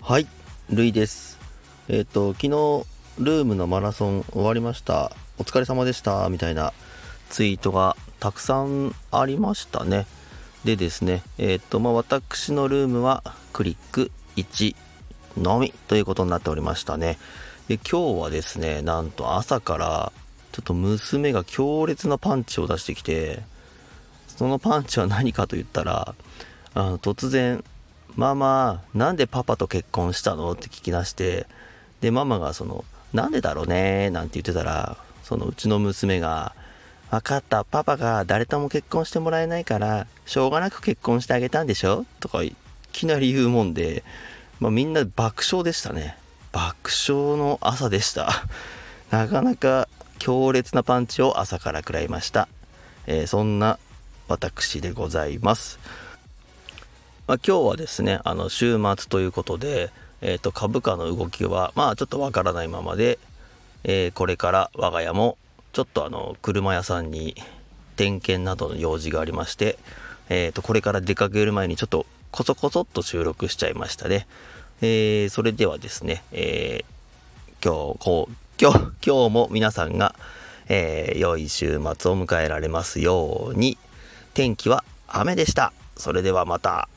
はい、ルイです。えっ、と、昨日、ルームのマラソン終わりました。お疲れ様でした。みたいなツイートがたくさんありましたね。でですね、えっ、と、まあ、私のルームはクリック1のみということになっておりましたね。で、今日はですね、なんと朝から、ちょっと娘が強烈なパンチを出してきて、そのパンチは何かと言ったら、あの突然、ママ、なんでパパと結婚したのって聞き出して、で、ママがその、なんでだろうねなんて言ってたら、そのうちの娘が、分かった、パパが誰とも結婚してもらえないから、しょうがなく結婚してあげたんでしょ？とかいきなり言うもんで、まあ、みんな爆笑でしたね。爆笑の朝でした。なかなか強烈なパンチを朝から食らいました。えーそんな私でございます。まあ、今日はですね、あの週末ということで、えー、と株価の動きは、まあ、ちょっとわからないままで、えーこれから我が家もちょっとあの車屋さんに点検などの用事がありまして、えー、とこれから出かける前にちょっとこそこそっと収録しちゃいましたね。えーそれではですね、えー今日こう今日今日も皆さんが、えー良い週末を迎えられますように天気は雨でした。それではまた。